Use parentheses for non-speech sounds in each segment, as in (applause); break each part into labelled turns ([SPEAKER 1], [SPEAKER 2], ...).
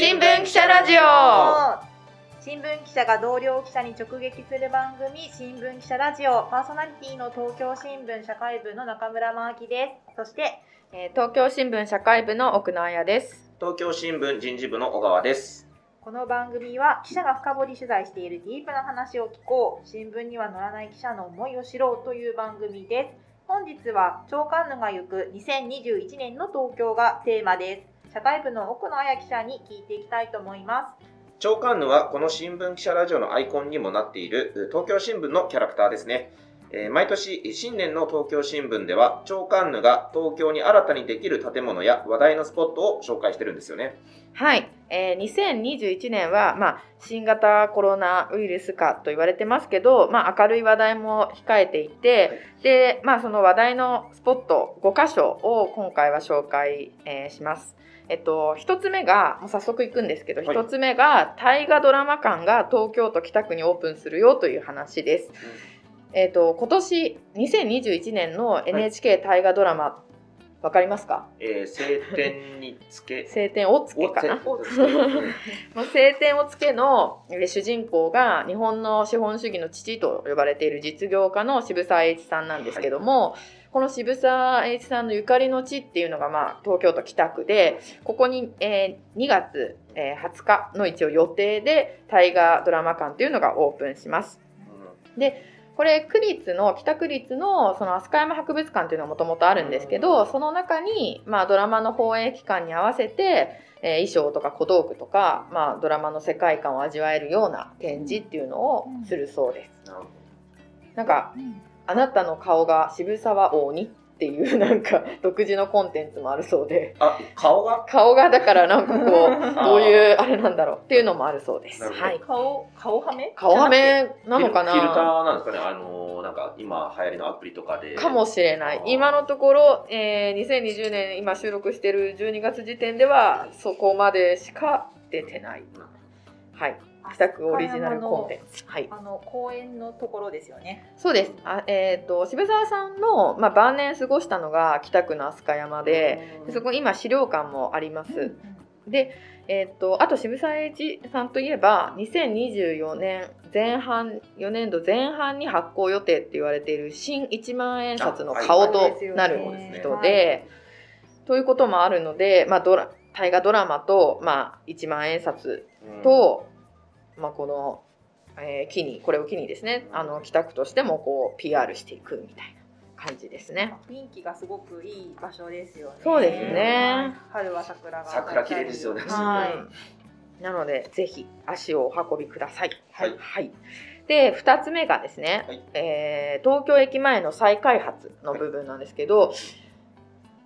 [SPEAKER 1] 新聞記者ラジオ。
[SPEAKER 2] 新聞記者が同僚記者に直撃する番組新聞記者ラジオ。パーソナリティの東京新聞社会部の中村真希です。そして、
[SPEAKER 1] えー東京新聞社会部の奥野彩です。
[SPEAKER 3] 東京新聞人事部の小川です。
[SPEAKER 2] この番組は記者が深掘り取材しているディープな話を聞こう。新聞には載らない記者の思いを知ろうという番組です。本日は長官ヌが行く2021年の東京がテーマです社会部の奥野彩記者に聞いていきたいと思います
[SPEAKER 3] 長官ヌはこの新聞記者ラジオのアイコンにもなっている東京新聞のキャラクターですね。えー毎年新年の東京新聞では長官ヌが東京に新たにできる建物や話題のスポットを紹介してるんですよね。
[SPEAKER 1] はい、えー2021年は、まあ、新型コロナウイルス化と言われてますけど、まあ、明るい話題も控えていて、で、まあ、その話題のスポット5箇所を今回は紹介、えーします。えっと、一つ目が、もう早速行くんですけど、
[SPEAKER 3] はい。
[SPEAKER 1] 一つ目が、大河ドラマ館が東京都北区にオープンするよという話です。えっと、今年、2021年の NHK 大河ドラマ、わかりますか？
[SPEAKER 3] えー晴天につけ。
[SPEAKER 1] 晴天をつけかな？晴天 (laughs) をつけのえー主人公が日本の資本主義の父と呼ばれている実業家の渋沢栄一さんなんですけども、この渋沢栄一さんのゆかりの地っていうのが、まあ、東京都北区でここに、えー2月、えー20日の一応予定で大河ドラマ館というのがオープンします。これ区立の北区立のその飛鳥山博物館というのがもともとあるんですけど、その中に、まあ、ドラマの放映期間に合わせて、えー衣装とか小道具とか、まあ、ドラマの世界観を味わえるような展示っていうのをするそうです。
[SPEAKER 3] なるほ
[SPEAKER 1] なんかあなたの顔が渋沢王にっていう (laughs) なんか独自のコンテンツもあるそうで。
[SPEAKER 3] どあ、顔が？
[SPEAKER 1] 顔がだからなんかこう
[SPEAKER 3] あ (laughs)
[SPEAKER 1] どういうあれなんだろう。っていうのもあるそうです。はい、
[SPEAKER 2] 顔顔はめ
[SPEAKER 1] 顔はめなのかな？
[SPEAKER 3] フィルターなんですかね。あのーなんか今流行りのアプリとかで。
[SPEAKER 1] かもしれない。今のところ、えー2020年今収録してる12月時点ではそこまでしか出てない。はい北区オリジナルコンテンツ。はい。
[SPEAKER 2] あの公園のところですよね。
[SPEAKER 1] そうです。あえっ、と渋沢さんの、まあ、晩年過ごしたのが北区の飛鳥山ででそこ今資料館もあります。でえっ、とあと渋沢栄一さんといえば2024年前半4年度前半に発行予定って言われている新1万円札の顔となる人で、ということもあるので、まあ、ドラ大河ドラマと、まあ、1万円札
[SPEAKER 3] うん。
[SPEAKER 1] と、まあ、この、えー機にこれを機にですねあの北区としてもこう PR していくみたいな感じですね。
[SPEAKER 2] 雰囲気がすごくいい場所ですよね。
[SPEAKER 1] そうですね。
[SPEAKER 2] 春は桜が
[SPEAKER 3] 桜綺麗ですよね。
[SPEAKER 1] はい、なのでぜひ足をお運びください。
[SPEAKER 3] はい。
[SPEAKER 1] で2つ目がですね、
[SPEAKER 3] はい。
[SPEAKER 1] えー東京駅前の再開発の部分なんですけど、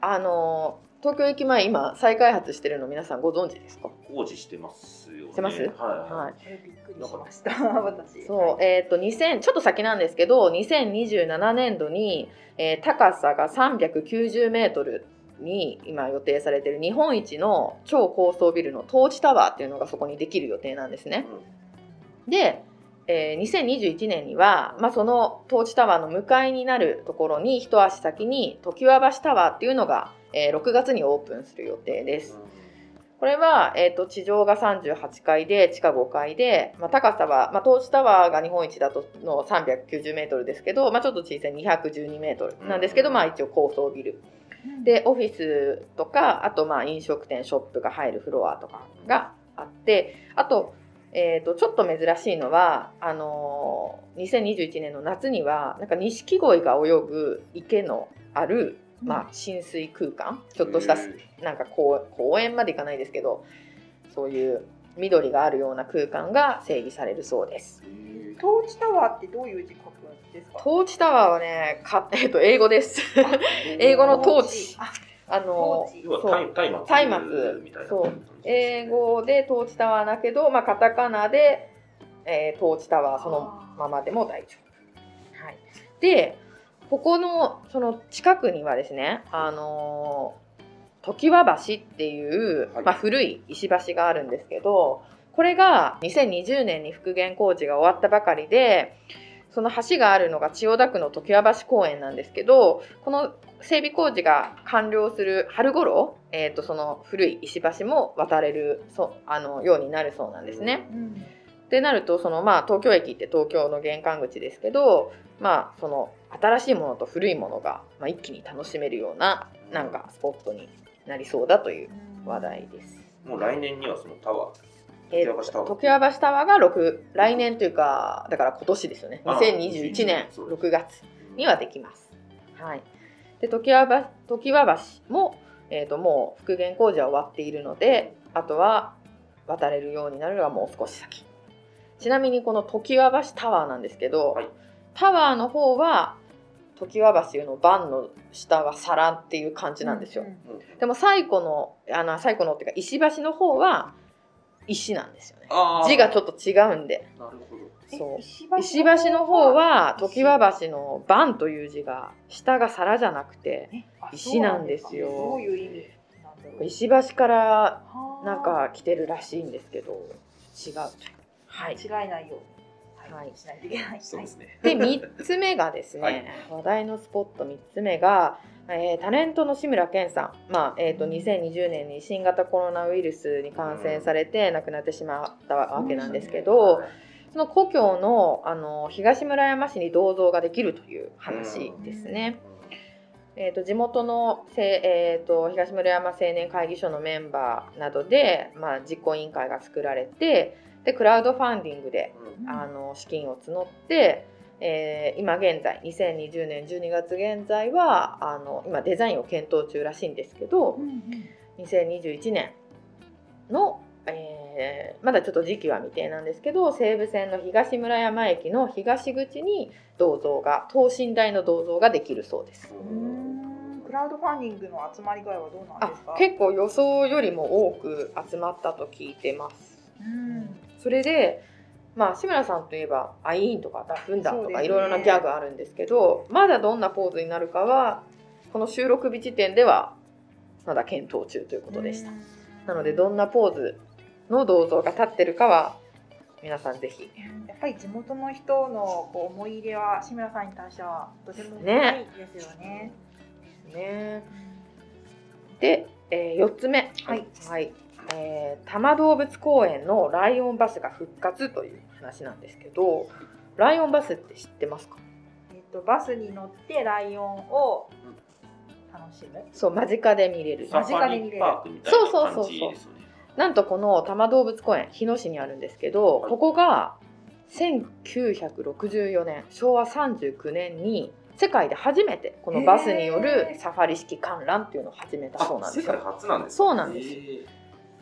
[SPEAKER 1] あの東京駅前今再開発してるの皆さんご存知ですか？
[SPEAKER 3] 工事してますよね。
[SPEAKER 1] してます？
[SPEAKER 3] はい。
[SPEAKER 1] はい。
[SPEAKER 2] えびっくりしました。私
[SPEAKER 1] そう、えっ、と2000ちょっと先なんですけど2027年度に、えー高さが390メートルに今予定されている日本一の超高層ビルのトーチタワーっていうのがそこにできる予定なんですね。で、えー2021年には、まあ、そのトーチタワーの向かいになるところに一足先に常盤橋タワーっていうのが、えー6月にオープンする予定です。これは、えー、と地上が38階で地下5階で、まあ、高さは、まあ、トーチタワーが日本一だとの390メートルですけど、まあ、ちょっと小さい212メートルなんですけど、
[SPEAKER 3] うん
[SPEAKER 1] まあ、一応高層ビル。でオフィスとかあとまあ飲食店ショップが入るフロアとかがあってあと,、えー、とちょっと珍しいのはあのー2021年の夏にはなんか錦鯉が泳ぐ池のある、まあ、浸水空間ちょっとしたなんかこう公園まで行かないですけどそういう緑があるような空間が整備されるそうです。
[SPEAKER 2] トーチタワーってどういう字書くんですか？
[SPEAKER 1] トーチタワーはねか、(laughs) えっと英語です。英語のトーチ。
[SPEAKER 2] あ
[SPEAKER 1] あの
[SPEAKER 2] トーチ。
[SPEAKER 3] 要は
[SPEAKER 1] そう。
[SPEAKER 3] タイ松明
[SPEAKER 1] 松明
[SPEAKER 3] みたいな
[SPEAKER 1] そう。英語でトーチタワーだけど、まあ、カタカナで、えートーチタワーそのままでも大丈夫。はい、でここのその近くにはですね、あのー常盤橋っていう、
[SPEAKER 3] はい
[SPEAKER 1] まあ、古い石橋があるんですけどこれが2020年に復元工事が終わったばかりでその橋があるのが千代田区の常盤橋公園なんですけどこの整備工事が完了する春頃、えー、とその古い石橋も渡れるそあのようになるそうなんですね。
[SPEAKER 2] うん
[SPEAKER 1] ってなるとその、まあ、東京駅って東京の玄関口ですけど、まあ、その新しいものと古いものが、まあ、一気に楽しめるようななんかスポットになりそうだという話題です。
[SPEAKER 3] もう来年にはそのタワー。
[SPEAKER 1] えー
[SPEAKER 3] 常盤橋タワー。
[SPEAKER 1] 常盤橋タワーが6来年というかだから今年ですよね。
[SPEAKER 3] あ
[SPEAKER 1] 2021年
[SPEAKER 3] そうです
[SPEAKER 1] 6月にはできます。はい、で常盤橋常盤橋も、えー、ともう復元工事は終わっているのであとは渡れるようになるのがもう少し先。ちなみにこの常盤橋タワーなんですけど、
[SPEAKER 3] はい。
[SPEAKER 1] タワーの方は常盤橋の番の下が皿っていう感じなんですよ。
[SPEAKER 2] うん
[SPEAKER 1] でも最古のあの最古のっていうか石橋の方は石なんですよね。字がちょっと違うんで。
[SPEAKER 3] なるほど
[SPEAKER 2] え
[SPEAKER 1] そう
[SPEAKER 2] 石
[SPEAKER 1] 石橋の方は
[SPEAKER 2] 石
[SPEAKER 1] 常盤橋の番という字が下が皿じゃなくて石なんですよ石橋から
[SPEAKER 2] はあ
[SPEAKER 1] なんか来てるらしいんですけど違う。はい。
[SPEAKER 2] 違いないように
[SPEAKER 1] はい。
[SPEAKER 2] しないといけない。
[SPEAKER 3] そうですね。
[SPEAKER 1] で3つ目がですね、
[SPEAKER 3] はい。
[SPEAKER 1] 話題のスポット3つ目が、えータレントの志村けんさん、まあえー、と2020年に新型コロナウイルスに感染されて亡くなってしまったわけなんですけど、その故郷のあの東村山市に銅像ができるという話ですね。えー、と地元のせ、えー、と東村山青年会議所のメンバーなどで、まあ、実行委員会が作られてでクラウドファンディングで
[SPEAKER 3] うん。
[SPEAKER 1] あの資金を募って、えー今現在2020年12月現在はあの今デザインを検討中らしいんですけど
[SPEAKER 2] うんうん。
[SPEAKER 1] 2021年の、えーまだちょっと時期は未定なんですけど西武線の東村山駅の東口に銅像が等身大の銅像ができるそうです。
[SPEAKER 2] クラウドファンディングの集まり具合はどうなん
[SPEAKER 1] あ
[SPEAKER 2] ですか？
[SPEAKER 1] 結構予想よりも多く集まったと聞いてます。
[SPEAKER 2] うん
[SPEAKER 1] それで、まあ、志村さんといえばアイーンとかダフンダとかいろいろなギャグあるんですけどまだどんなポーズになるかはこの収録日時点ではまだ検討中ということでした。なのでどんなポーズの銅像が立ってるかは皆さんぜひ
[SPEAKER 2] やっぱり地元の人のこう思い入れは志村さんに対してはとても深
[SPEAKER 1] ね
[SPEAKER 2] いですよね。
[SPEAKER 1] ね。で、え4つ目。
[SPEAKER 2] はい、
[SPEAKER 1] はいえー多摩動物公園のライオンバスが復活という話なんですけどライオンバスって知ってますか？
[SPEAKER 2] えっとバスに乗ってライオンを楽しむ。
[SPEAKER 1] そう間近で見れる。
[SPEAKER 3] サファリパークみたいな感じですよね。
[SPEAKER 1] なんとこの多摩動物公園日野市にあるんですけど、
[SPEAKER 3] はい。
[SPEAKER 1] ここが1964年昭和39年に世界で初めてこのバスによるサファリ式観覧っていうのを始めたそうなんです
[SPEAKER 3] 世界
[SPEAKER 1] よ。
[SPEAKER 3] 初なんです
[SPEAKER 1] そうなんです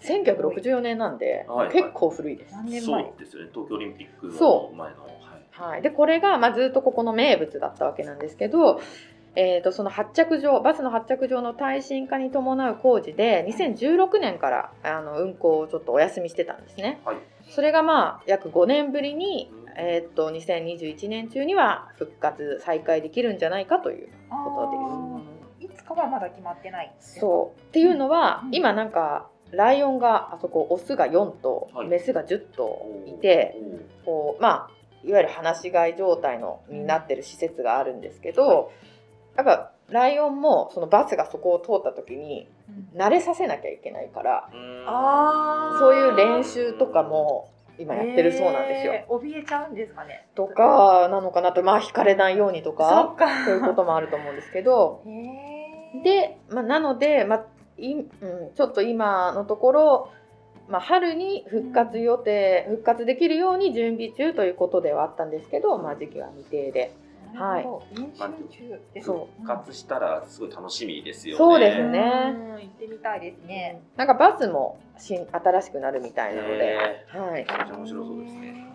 [SPEAKER 1] 1964年なんで、
[SPEAKER 3] はいはい。
[SPEAKER 1] 結構古いです。
[SPEAKER 2] 何年前
[SPEAKER 3] そうですよね。東京オリンピックの
[SPEAKER 1] そ
[SPEAKER 3] 前のはい。
[SPEAKER 1] はい、でこれが、まあ、ずっとここの名物だったわけなんですけど、えー、とその発着場バスの発着場の耐震化に伴う工事で2016年からあの運行をちょっとお休みしてたんですね。
[SPEAKER 3] はい。
[SPEAKER 1] それがまあ約5年ぶりに、えー、と2021年中には復活再開できるんじゃないかということです。
[SPEAKER 2] いつかはまだ決まってない。
[SPEAKER 1] そう。っていうのは、
[SPEAKER 2] うん。
[SPEAKER 1] 今なんかライオンがあそこオスが4頭、
[SPEAKER 3] はい。
[SPEAKER 1] メスが10頭いてこうまあいわゆる放し飼い状態のになってる施設があるんですけど、やっぱライオンもそのバスがそこを通った時に
[SPEAKER 2] うん。
[SPEAKER 1] 慣れさせなきゃいけないからそういう練習とかも今やってるそうなんですよ。
[SPEAKER 2] 怯えちゃうんですかね。
[SPEAKER 1] とかなのかなとまあ引かれないようにと
[SPEAKER 2] そ
[SPEAKER 1] か。そういうこともあると思うんですけど。で、まあ、なので、まあいうん、ちょっと今のところ、まあ、春に復活予定復活できるように準備中ということではあったんですけど、まあ、時期は未定で。
[SPEAKER 2] なるほど。練習中です。
[SPEAKER 1] そう。
[SPEAKER 3] 復活したらすごい楽しみですよね。
[SPEAKER 1] そうです
[SPEAKER 2] うん
[SPEAKER 1] ね
[SPEAKER 2] 行ってみたいですね。
[SPEAKER 1] なんかバスも新新しくなるみたいなので、はい、
[SPEAKER 3] 面白そうですね。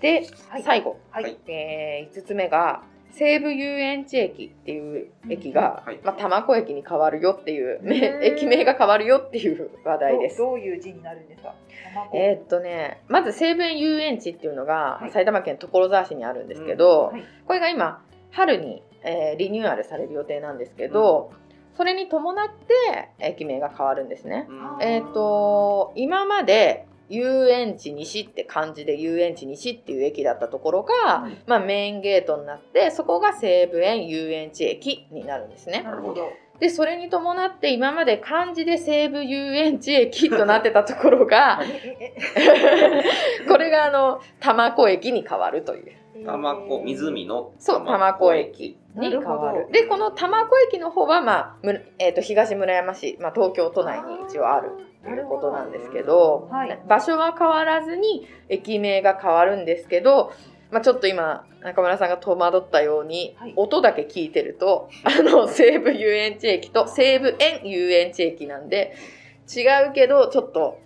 [SPEAKER 1] で、
[SPEAKER 2] はい。
[SPEAKER 1] 最後、
[SPEAKER 2] はい。
[SPEAKER 1] えー、5つ目が西武遊園地駅っていう駅が、
[SPEAKER 3] はい。
[SPEAKER 1] まあ、多摩湖駅に変わるよっていう、(laughs) 駅名が変わるよっていう話題です。
[SPEAKER 2] どういう字になるんですか？卵
[SPEAKER 1] えーっとね、まず西武園遊園地っていうのが、
[SPEAKER 2] はい。
[SPEAKER 1] 埼玉県所沢市にあるんですけど、
[SPEAKER 2] はい。
[SPEAKER 1] これが今春に、えーリニューアルされる予定なんですけど、それに伴って駅名が変わるんですね。
[SPEAKER 3] うん。
[SPEAKER 1] えーっと今まで遊園地西って漢字で遊園地西っていう駅だったところが、
[SPEAKER 2] はい
[SPEAKER 1] まあ、メインゲートになってそこが西武園遊園地駅になるんですね。
[SPEAKER 2] なるほど。
[SPEAKER 1] でそれに伴って今まで漢字で西武遊園地駅となってたところが (laughs)
[SPEAKER 2] ええ (laughs)
[SPEAKER 1] これがあの多摩湖駅に変わるという。
[SPEAKER 2] え
[SPEAKER 3] たまこ、湖の
[SPEAKER 1] そう、多摩湖駅に変わる。
[SPEAKER 2] なるほど
[SPEAKER 1] で、この多摩湖駅の方は、まあ、むえー、と東村山市、まあ、東京都内に一応あるということなんですけど、
[SPEAKER 2] はい。
[SPEAKER 1] 場所は変わらずに駅名が変わるんですけど、まあ、ちょっと今中村さんが戸惑ったように、
[SPEAKER 2] はい。
[SPEAKER 1] 音だけ聞いてるとあの西武遊園地駅と西武園遊園地駅なんで違うけどちょっと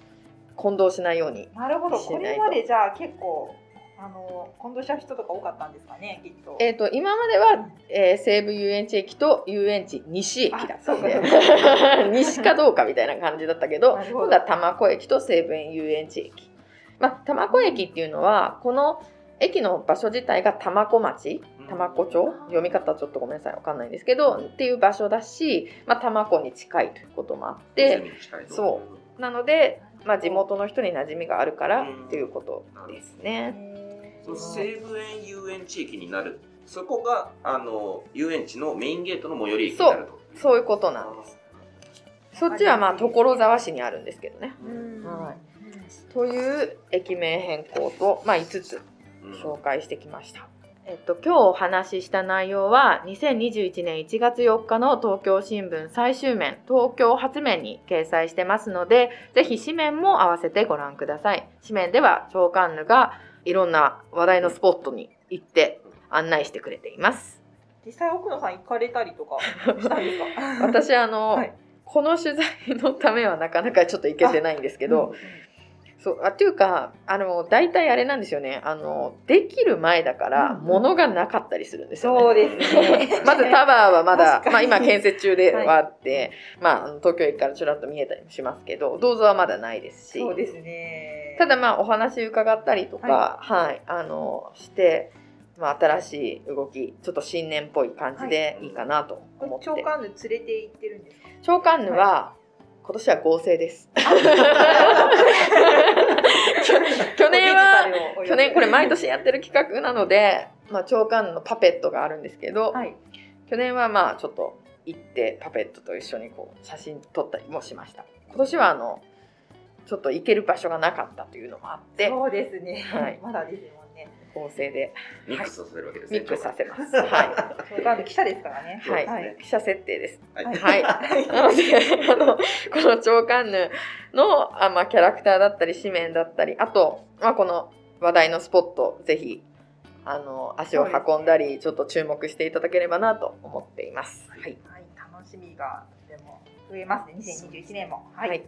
[SPEAKER 1] 混同しないように
[SPEAKER 2] なるほど。
[SPEAKER 1] しない
[SPEAKER 2] ことれまでじゃあ結構あの混同しちゃう人とか多かったんですかね、きっと。
[SPEAKER 1] えー、と今までは、えー西武遊園地駅と遊園地西駅だったんで (laughs) 西かどうかみたいな感じだったけど
[SPEAKER 2] ど。
[SPEAKER 1] 今度は多摩湖駅と西武園遊園地駅、まあ、多摩湖駅っていうのはこの駅の場所自体が多摩湖町多摩湖町？読み方はちょっとごめんなさいわかんないんですけどっていう場所だし、まあ、多摩湖に近いということもあってそなので、まあ、地元の人に馴染みがあるから
[SPEAKER 3] うん
[SPEAKER 1] っていうことですね。
[SPEAKER 3] その西武園遊園地駅になる。そこが、あの、遊園地のメインゲートの最寄り駅になると。
[SPEAKER 1] そういうことなんです。そっちはまあ所沢市にあるんですけどね。
[SPEAKER 2] うん
[SPEAKER 1] はいという駅名変更と、まあ、5つ
[SPEAKER 3] うん
[SPEAKER 1] 紹介してきました。えっと、今日お話しした内容は2021年1月4日の東京新聞最終面東京発面に掲載してますのでぜひ紙面も合わせてご覧ください紙面では長官ヌがいろんな話題のスポットに行って案内してくれています。
[SPEAKER 2] 実際奥野さん行かれたりとか。(laughs)
[SPEAKER 1] 私あの、
[SPEAKER 2] はい。
[SPEAKER 1] この取材のためはなかなかちょっと行けてないんですけど、そうあっていうかあの大体あれなんですよね。あのできる前だから
[SPEAKER 2] うん
[SPEAKER 1] 物がなかったりするんですよね。
[SPEAKER 2] そうですね。(laughs)
[SPEAKER 1] まずタワーはまだまあ、今建設中ではあって、まああの東京駅からちらっと見えたりもしますけど銅像はまだないですし。
[SPEAKER 2] そうですね。
[SPEAKER 1] ただまあお話伺ったりとか、はいあのして、まあ、新しい動きちょっと新年っぽい感じでいいかなと思って、
[SPEAKER 2] 長官で連れて行ってるんですか？
[SPEAKER 1] 長官ヌは、今年は合成です。(laughs) 去年は去年これ毎年やってる企画なので、まあ、長官のパペットがあるんですけど、
[SPEAKER 2] はい。
[SPEAKER 1] 去年はまあちょっと行ってパペットと一緒にこう写真撮ったりもしました今年はあのちょっと行ける場所がなかったというのもあって
[SPEAKER 2] そうですね。
[SPEAKER 1] はい
[SPEAKER 2] まだですもんね。
[SPEAKER 1] 合成で
[SPEAKER 3] ミックスさせるわけですね。
[SPEAKER 1] ミックスさせますは
[SPEAKER 2] 長官の記者ですからね。
[SPEAKER 1] い、はい
[SPEAKER 3] そうですね
[SPEAKER 1] 記者設定です
[SPEAKER 3] はい
[SPEAKER 1] はいなのであのこの長官ヌのあ、まあ、キャラクターだったり紙面だったりあと、まあ、この話題のスポットぜひあの足を運んだり、ちょっと注目していただければなと思っています。はい、
[SPEAKER 2] はい、楽しみがとても増えますね。2021年も。はい。
[SPEAKER 1] はい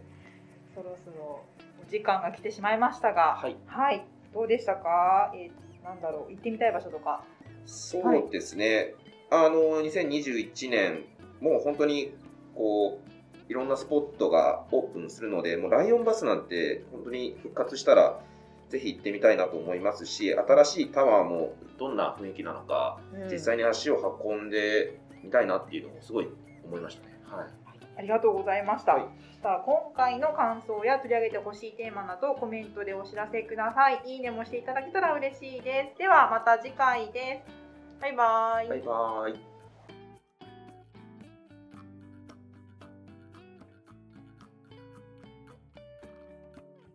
[SPEAKER 2] そろそろお時間が来てしまいましたが、
[SPEAKER 3] はい。
[SPEAKER 2] はい、どうでしたか？えー、なんだろう、行ってみたい場所とか。
[SPEAKER 3] そうですね。あの、2021年、もう本当に、こう、いろんなスポットがオープンするので、もうライオンバスなんて本当に復活したら、ぜひ行ってみたいなと思いますし、新しいタワーもどんな雰囲気なのか、
[SPEAKER 1] うん
[SPEAKER 3] 実際に足を運んでみたいなっていうのもすごい思いましたね。はい。
[SPEAKER 2] ありがとうございました。
[SPEAKER 3] はい
[SPEAKER 2] さあ今回の感想や取り上げてほしいテーマなどコメントでお知らせください。いいねもしていただけたら嬉しいです。ではまた次回です。バイバイ。
[SPEAKER 3] バイバーイ。